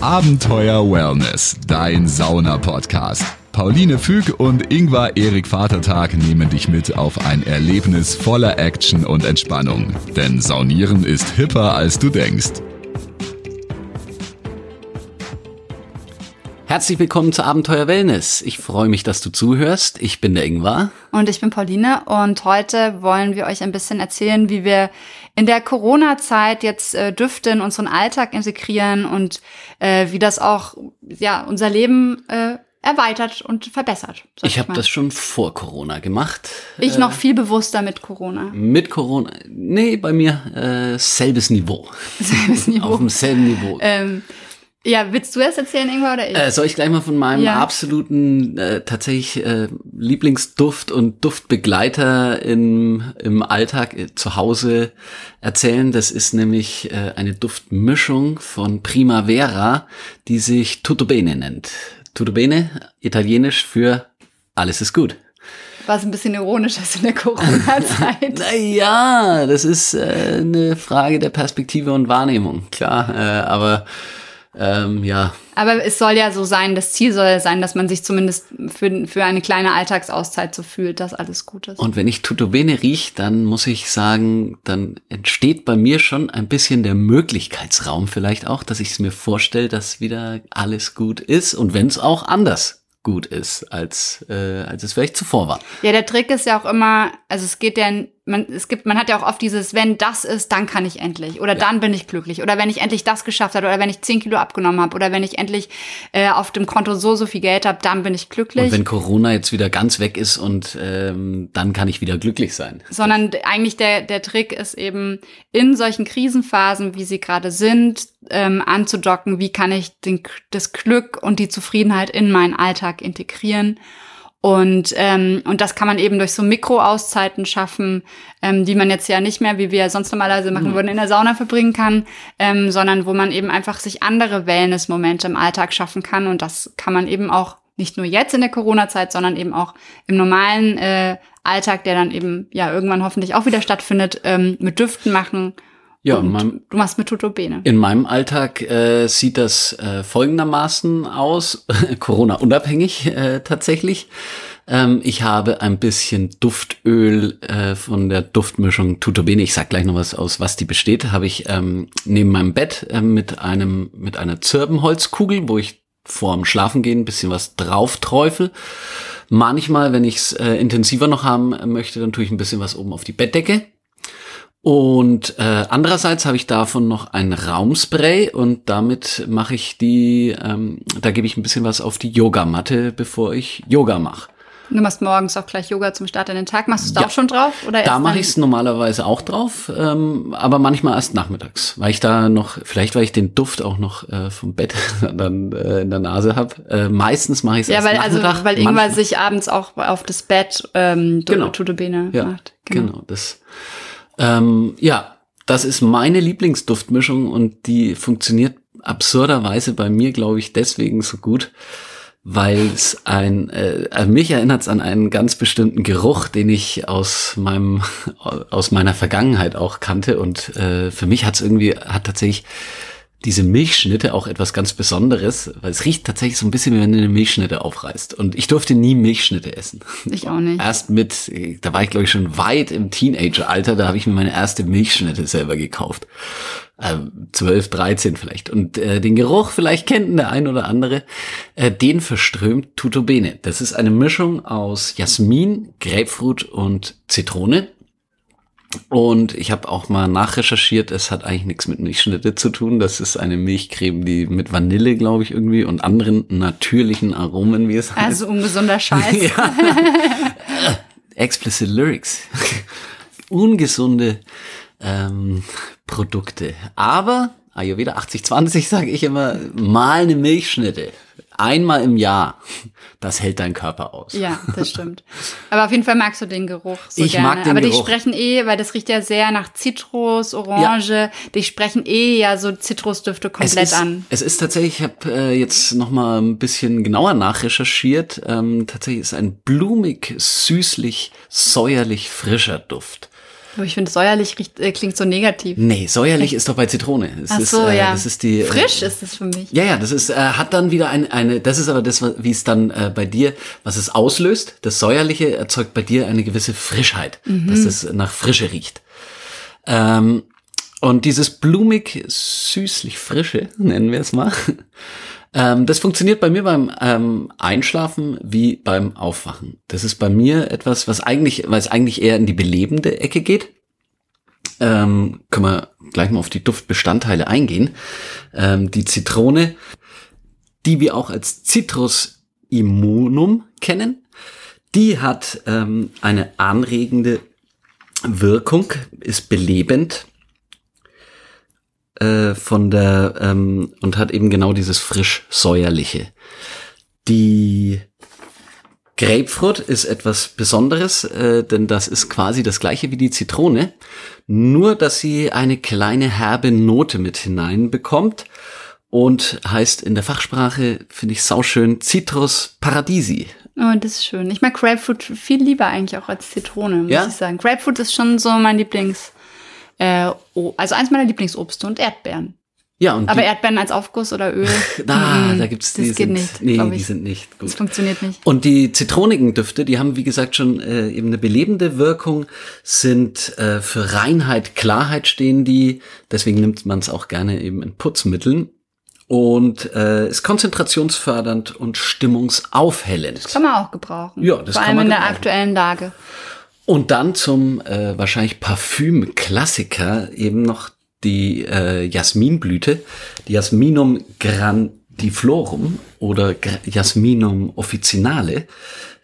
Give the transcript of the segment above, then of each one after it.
Abenteuer Wellness, dein Sauna-Podcast. Pauline Füg und Ingvar Erik Vatertag nehmen dich mit auf ein Erlebnis voller Action und Entspannung. Denn Saunieren ist hipper, als du denkst. Herzlich willkommen zu Abenteuer Wellness. Ich freue mich, dass du zuhörst. Ich bin der Ingvar. Und ich bin Pauline und heute wollen wir euch ein bisschen erzählen, wie wir in der Corona-Zeit jetzt äh, Düfte in unseren Alltag integrieren und äh, wie das auch ja unser Leben äh, erweitert und verbessert. Ich, ich habe das schon vor Corona gemacht. Ich äh, noch viel bewusster mit Corona. Mit Corona? Nee, bei mir äh, selbes Niveau. Selbes Niveau. Auf demselben Niveau. Ähm, ja, willst du das erzählen, Ingwer, oder ich? Äh, soll ich gleich mal von meinem ja. absoluten äh, tatsächlich äh, Lieblingsduft und Duftbegleiter im, im Alltag äh, zu Hause erzählen? Das ist nämlich äh, eine Duftmischung von Primavera, die sich Tutto Bene nennt. Tutto Bene, italienisch für alles ist gut war es ein bisschen ironisch dass in der Corona-Zeit. naja, das ist äh, eine Frage der Perspektive und Wahrnehmung, klar. Äh, aber ähm, ja. Aber es soll ja so sein, das Ziel soll ja sein, dass man sich zumindest für, für eine kleine Alltagsauszeit so fühlt, dass alles gut ist. Und wenn ich Tutto Bene riech, dann muss ich sagen, dann entsteht bei mir schon ein bisschen der Möglichkeitsraum vielleicht auch, dass ich es mir vorstelle, dass wieder alles gut ist und wenn es auch anders gut ist, als, äh, als es vielleicht zuvor war. Ja, der Trick ist ja auch immer, also es geht ja, man, es gibt, man hat ja auch oft dieses, wenn das ist, dann kann ich endlich. Oder ja. dann bin ich glücklich. Oder wenn ich endlich das geschafft habe, oder wenn ich 10 Kilo abgenommen habe, oder wenn ich endlich äh, auf dem Konto so, so viel Geld habe, dann bin ich glücklich. Und wenn Corona jetzt wieder ganz weg ist und ähm, dann kann ich wieder glücklich sein. Sondern eigentlich der, der Trick ist eben, in solchen Krisenphasen, wie sie gerade sind, ähm, anzudocken, wie kann ich den, das Glück und die Zufriedenheit in meinen Alltag integrieren. Und, ähm, und das kann man eben durch so Mikroauszeiten schaffen, ähm, die man jetzt ja nicht mehr, wie wir sonst normalerweise machen mhm. würden, in der Sauna verbringen kann, ähm, sondern wo man eben einfach sich andere Wellness-Momente im Alltag schaffen kann. Und das kann man eben auch nicht nur jetzt in der Corona-Zeit, sondern eben auch im normalen äh, Alltag, der dann eben ja irgendwann hoffentlich auch wieder stattfindet, ähm, mit Düften machen ja, meinem, du machst mit Tutobene. In meinem Alltag äh, sieht das äh, folgendermaßen aus, Corona-unabhängig äh, tatsächlich. Ähm, ich habe ein bisschen Duftöl äh, von der Duftmischung Tutobene. Ich sag gleich noch was aus, was die besteht. Habe ich ähm, neben meinem Bett äh, mit einem mit einer Zirbenholzkugel, wo ich vorm Schlafengehen ein bisschen was drauf träufel. Manchmal, wenn ich es äh, intensiver noch haben möchte, dann tue ich ein bisschen was oben auf die Bettdecke und äh, andererseits habe ich davon noch ein Raumspray und damit mache ich die, ähm, da gebe ich ein bisschen was auf die Yogamatte, bevor ich Yoga mache. Du machst morgens auch gleich Yoga zum Start in den Tag. Machst du es da ja. auch schon drauf? Oder da mache ich es normalerweise auch drauf, ähm, aber manchmal erst nachmittags, weil ich da noch, vielleicht weil ich den Duft auch noch äh, vom Bett dann äh, in der Nase habe. Äh, meistens mache ich es ja, erst weil, also, nachmittags. Also, weil irgendwann sich abends auch auf das Bett ähm, genau. Tuto Bene ja, macht. Genau, genau das ähm, ja, das ist meine Lieblingsduftmischung und die funktioniert absurderweise bei mir, glaube ich, deswegen so gut, weil es ein, äh, mich erinnert es an einen ganz bestimmten Geruch, den ich aus meinem, aus meiner Vergangenheit auch kannte und äh, für mich hat es irgendwie, hat tatsächlich diese Milchschnitte auch etwas ganz Besonderes, weil es riecht tatsächlich so ein bisschen, wie wenn du eine Milchschnitte aufreißt. Und ich durfte nie Milchschnitte essen. Ich auch nicht. Erst mit, da war ich glaube ich schon weit im Teenageralter, da habe ich mir meine erste Milchschnitte selber gekauft. Äh, 12, 13 vielleicht. Und äh, den Geruch, vielleicht kennt der ein oder andere, äh, den verströmt Tutobene. Das ist eine Mischung aus Jasmin, Grapefruit und Zitrone. Und ich habe auch mal nachrecherchiert, es hat eigentlich nichts mit Milchschnitte zu tun. Das ist eine Milchcreme, die mit Vanille, glaube ich, irgendwie und anderen natürlichen Aromen, wie es heißt. Also ungesunder Scheiß. ja. Explicit Lyrics. Ungesunde ähm, Produkte. Aber Ayurveda 80-20 sage ich immer, mal eine Milchschnitte einmal im Jahr, das hält dein Körper aus. Ja, das stimmt. Aber auf jeden Fall magst du den Geruch so ich gerne. mag den Aber Geruch. die sprechen eh, weil das riecht ja sehr nach Zitrus, Orange, ja. die sprechen eh ja so Zitrusdüfte komplett es ist, an. Es ist tatsächlich, ich habe äh, jetzt noch mal ein bisschen genauer nachrecherchiert, ähm, tatsächlich ist ein blumig, süßlich, säuerlich frischer Duft. Aber ich finde, säuerlich riecht, äh, klingt so negativ. Nee, säuerlich ist doch bei Zitrone. Es Ach ist, so, äh, ja. Das ist die, Frisch äh, ist es für mich. Ja, ja, das ist, äh, hat dann wieder ein, eine, das ist aber das, wie es dann äh, bei dir, was es auslöst. Das Säuerliche erzeugt bei dir eine gewisse Frischheit, dass es nach Frische riecht. Ähm, und dieses blumig, süßlich frische, nennen wir es mal, ähm, das funktioniert bei mir beim ähm, Einschlafen wie beim Aufwachen. Das ist bei mir etwas, was eigentlich, es eigentlich eher in die belebende Ecke geht. Ähm, können wir gleich mal auf die Duftbestandteile eingehen. Ähm, die Zitrone, die wir auch als Citrus immunum kennen, die hat ähm, eine anregende Wirkung, ist belebend äh, von der ähm, und hat eben genau dieses frisch säuerliche. Die Grapefruit ist etwas Besonderes, äh, denn das ist quasi das gleiche wie die Zitrone, nur dass sie eine kleine herbe Note mit hineinbekommt und heißt in der Fachsprache, finde ich sauschön, Citrus paradisi. Oh, das ist schön. Ich mag Grapefruit viel lieber eigentlich auch als Zitrone, muss Ja? ich sagen. Grapefruit ist schon so mein Lieblings, äh, also eins meiner Lieblingsobste und Erdbeeren. Ja, und Aber Erdbeeren als Aufguss oder Öl, ah, da gibt's das die geht sind, nicht, nee, die sind nicht das gut. funktioniert nicht. Und die zitronigen Düfte, die haben wie gesagt schon äh, eben eine belebende Wirkung, sind äh, für Reinheit, Klarheit stehen die. Deswegen nimmt man es auch gerne eben in Putzmitteln und äh, ist konzentrationsfördernd und stimmungsaufhellend. Kann man auch gebrauchen. Ja, das Vor kann allem man in der gebrauchen. aktuellen Lage. Und dann zum äh, wahrscheinlich Parfüm-Klassiker eben noch die äh, Jasminblüte, die Jasminum grandiflorum oder Gra- Jasminum officinale.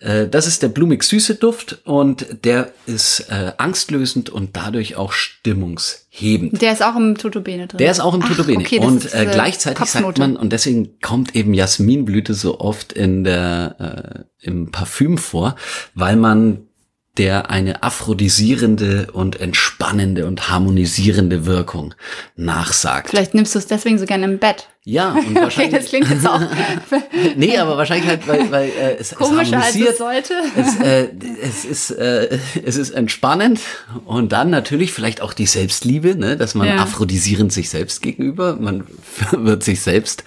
Äh, das ist der blumig-süße Duft und der ist äh, angstlösend und dadurch auch stimmungshebend. Der ist auch im Tutubene drin. Der ist auch im Ach, Tutubene. okay, und äh, diese gleichzeitig sagt man, und deswegen kommt eben Jasminblüte so oft in der, äh, im Parfüm vor, weil man der eine aphrodisierende und entspannende und harmonisierende Wirkung nachsagt. Vielleicht nimmst du es deswegen so gerne im Bett. Ja, und Okay, wahrscheinlich. das klingt jetzt auch nee, aber wahrscheinlich halt, weil, weil äh, es, es komischer, als harmonisiert. es sollte. Es, äh, es, ist, äh, es ist entspannend und dann natürlich vielleicht auch die Selbstliebe, ne, dass man Ja. aphrodisierend sich selbst gegenüber, man wird sich selbst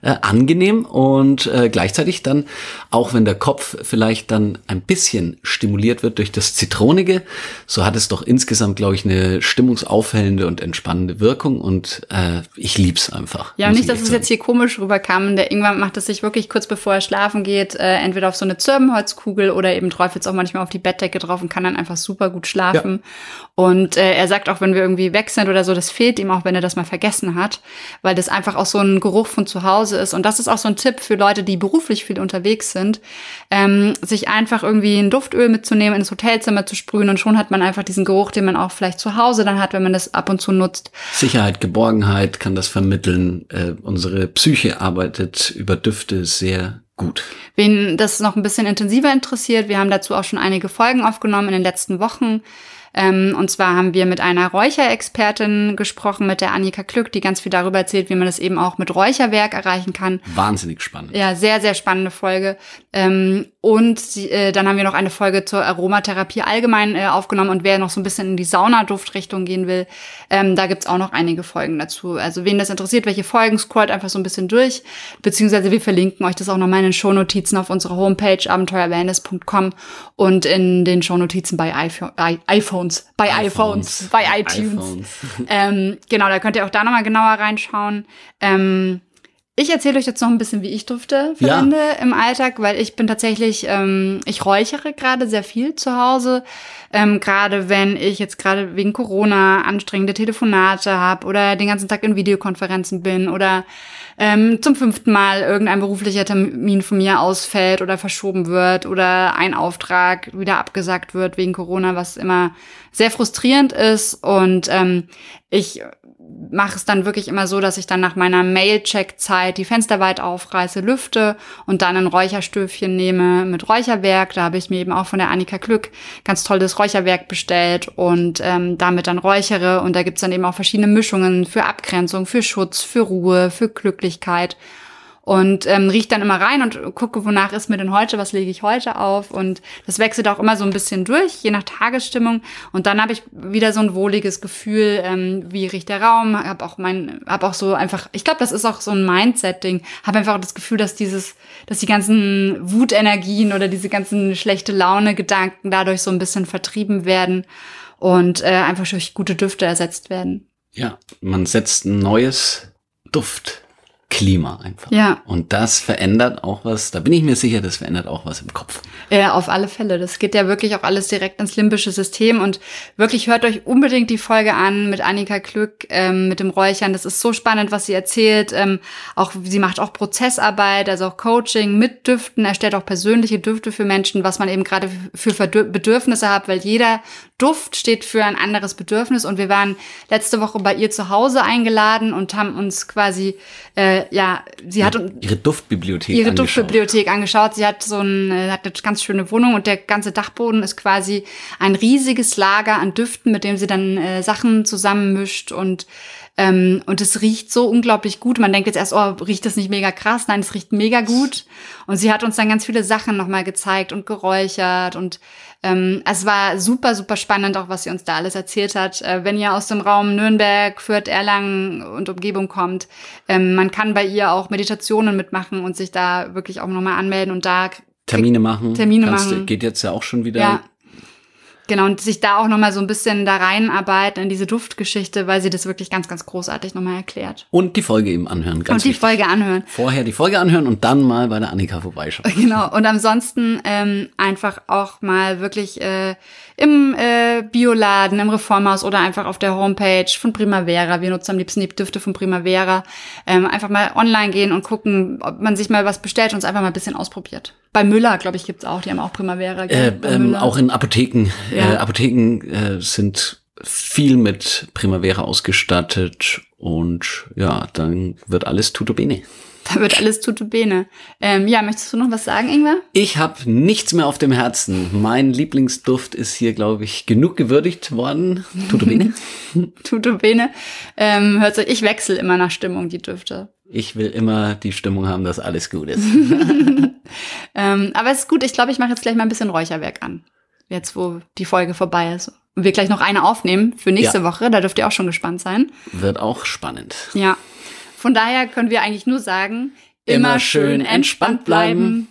äh, angenehm und äh, gleichzeitig dann, auch wenn der Kopf vielleicht dann ein bisschen stimuliert wird durch das Zitronige, so hat es doch insgesamt, glaube ich, eine stimmungsaufhellende und entspannende Wirkung und äh, ich lieb's einfach. Ja, nicht, ich dass es jetzt hier komisch rüberkam. Der Ingwer macht es sich wirklich kurz bevor er schlafen geht, äh, entweder auf so eine Zirbenholzkugel oder eben träufelt es auch manchmal auf die Bettdecke drauf und kann dann einfach super gut schlafen. Und äh, er sagt auch, wenn wir irgendwie weg sind oder so, das fehlt ihm auch, wenn er das mal vergessen hat, weil das einfach auch so ein Geruch von zu Hause ist. Und das ist auch so ein Tipp für Leute, die beruflich viel unterwegs sind, ähm, sich einfach irgendwie ein Duftöl mitzunehmen, ins Hotelzimmer zu sprühen und schon hat man einfach diesen Geruch, den man auch vielleicht zu Hause dann hat, wenn man das ab und zu nutzt. Sicherheit, Geborgenheit kann das vermitteln. Äh, unsere Psyche arbeitet über Düfte sehr gut. Wen das noch ein bisschen intensiver interessiert, wir haben dazu auch schon einige Folgen aufgenommen in den letzten Wochen. Ähm, und zwar haben wir mit einer Räucherexpertin gesprochen, mit der Annika Klück, die ganz viel darüber erzählt, wie man das eben auch mit Räucherwerk erreichen kann. Wahnsinnig spannend. Ja, sehr, sehr spannende Folge. Ähm, und äh, dann haben wir noch eine Folge zur Aromatherapie allgemein äh, aufgenommen. Und wer noch so ein bisschen in die Saunaduft-Richtung gehen will, ähm, da gibt's auch noch einige Folgen dazu. Also wen das interessiert, welche Folgen, scrollt einfach so ein bisschen durch. Beziehungsweise wir verlinken euch das auch nochmal in den Shownotizen auf unserer Homepage abenteuerwellness.com und in den Shownotizen bei iPhone, iPhones, bei iPhones, iPhones. bei iTunes. iPhones. Ähm, genau, da könnt ihr auch da nochmal genauer reinschauen. Ähm, ich erzähle euch jetzt noch ein bisschen, wie ich Dufte Ja. verwende im Alltag, weil ich bin tatsächlich, ähm, ich räuchere gerade sehr viel zu Hause. Ähm, gerade wenn ich jetzt gerade wegen Corona anstrengende Telefonate habe oder den ganzen Tag in Videokonferenzen bin oder ähm, zum fünften Mal irgendein beruflicher Termin von mir ausfällt oder verschoben wird oder ein Auftrag wieder abgesagt wird wegen Corona, was immer sehr frustrierend ist. Und ähm, ich mache es dann wirklich immer so, dass ich dann nach meiner Mail-Check-Zeit die Fenster weit aufreiße, lüfte und dann ein Räucherstöfchen nehme mit Räucherwerk. Da habe ich mir eben auch von der Annika Glück ganz tolles Räucherwerk bestellt und ähm, damit dann räuchere. Und da gibt's dann eben auch verschiedene Mischungen für Abgrenzung, für Schutz, für Ruhe, für Glücklichkeit. Und ähm, rieche dann immer rein und gucke, wonach ist mir denn heute, was lege ich heute auf? Und das wechselt auch immer so ein bisschen durch, je nach Tagesstimmung. Und dann habe ich wieder so ein wohliges Gefühl, ähm, wie riecht der Raum, habe auch mein, habe auch so einfach, ich glaube, das ist auch so ein Mindset-Ding, habe einfach das Gefühl, dass dieses, dass die ganzen Wutenergien oder diese ganzen schlechte Laune-Gedanken dadurch so ein bisschen vertrieben werden und äh, einfach durch gute Düfte ersetzt werden. Ja, man setzt ein neues Duft Klima einfach. Ja. Und das verändert auch was, da bin ich mir sicher, das verändert auch was im Kopf. Ja, auf alle Fälle. Das geht ja wirklich auch alles direkt ins limbische System und wirklich hört euch unbedingt die Folge an mit Annika Glück, ähm, mit dem Räuchern. Das ist so spannend, was sie erzählt. Ähm, auch, sie macht auch Prozessarbeit, also auch Coaching mit Düften, erstellt auch persönliche Düfte für Menschen, was man eben gerade für Bedürfnisse hat, weil jeder Duft steht für ein anderes Bedürfnis und wir waren letzte Woche bei ihr zu Hause eingeladen und haben uns quasi äh, ja, sie hat ihre Duftbibliothek ihre angeschaut. Duftbibliothek angeschaut. Sie hat so ein, äh, hat eine ganz schöne Wohnung und der ganze Dachboden ist quasi ein riesiges Lager an Düften, mit dem sie dann äh, Sachen zusammenmischt und ähm, und es riecht so unglaublich gut. Man denkt jetzt erst, oh, riecht das nicht mega krass? Nein, es riecht mega gut. Und sie hat uns dann ganz viele Sachen nochmal gezeigt und geräuchert und ähm, es war super, super spannend, auch was sie uns da alles erzählt hat. Äh, wenn ihr aus dem Raum Nürnberg, Fürth, Erlangen und Umgebung kommt, ähm, man kann bei ihr auch Meditationen mitmachen und sich da wirklich auch nochmal anmelden und da Termine machen. Termine Kannst, machen. Geht jetzt ja auch schon wieder. Ja. Genau, und sich da auch nochmal so ein bisschen da reinarbeiten in diese Duftgeschichte, weil sie das wirklich ganz, ganz großartig nochmal erklärt. Und die Folge eben anhören, ganz Und die wichtig. Folge anhören. Vorher die Folge anhören und dann mal bei der Annika vorbeischauen. Genau, und ansonsten ähm, einfach auch mal wirklich äh, im äh, Bioladen, im Reformhaus oder einfach auf der Homepage von Primavera. Wir nutzen am liebsten die Düfte von Primavera. Ähm, einfach mal online gehen und gucken, ob man sich mal was bestellt und es einfach mal ein bisschen ausprobiert. Bei Müller, glaube ich, gibt's auch. Die haben auch Primavera. Äh, ähm, auch in Apotheken. Ja. Äh, Apotheken äh, sind viel mit Primavera ausgestattet und ja, dann wird alles tutto bene. Da wird alles tutu bene. Ähm, ja, möchtest du noch was sagen, Ingwer? Ich habe nichts mehr auf dem Herzen. Mein Lieblingsduft ist hier, glaube ich, genug gewürdigt worden. Tutu bene. tutu bene. Ähm, hört sich, ich wechsle immer nach Stimmung die Düfte. Ich will immer die Stimmung haben, dass alles gut ist. ähm, aber es ist gut. Ich glaube, ich mache jetzt gleich mal ein bisschen Räucherwerk an. Jetzt, wo die Folge vorbei ist. Und wir gleich noch eine aufnehmen für nächste ja. Woche. Da dürft ihr auch schon gespannt sein. Wird auch spannend. Ja. Von daher können wir eigentlich nur sagen, immer, immer schön entspannt bleiben.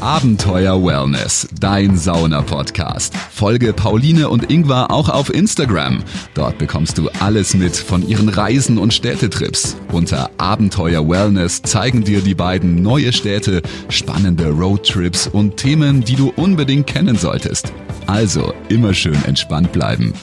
Abenteuer Wellness, dein Sauna-Podcast. Folge Pauline und Ingvar auch auf Instagram. Dort bekommst du alles mit von ihren Reisen und Städtetrips. Unter Abenteuer Wellness zeigen dir die beiden neue Städte, spannende Roadtrips und Themen, die du unbedingt kennen solltest. Also immer schön entspannt bleiben.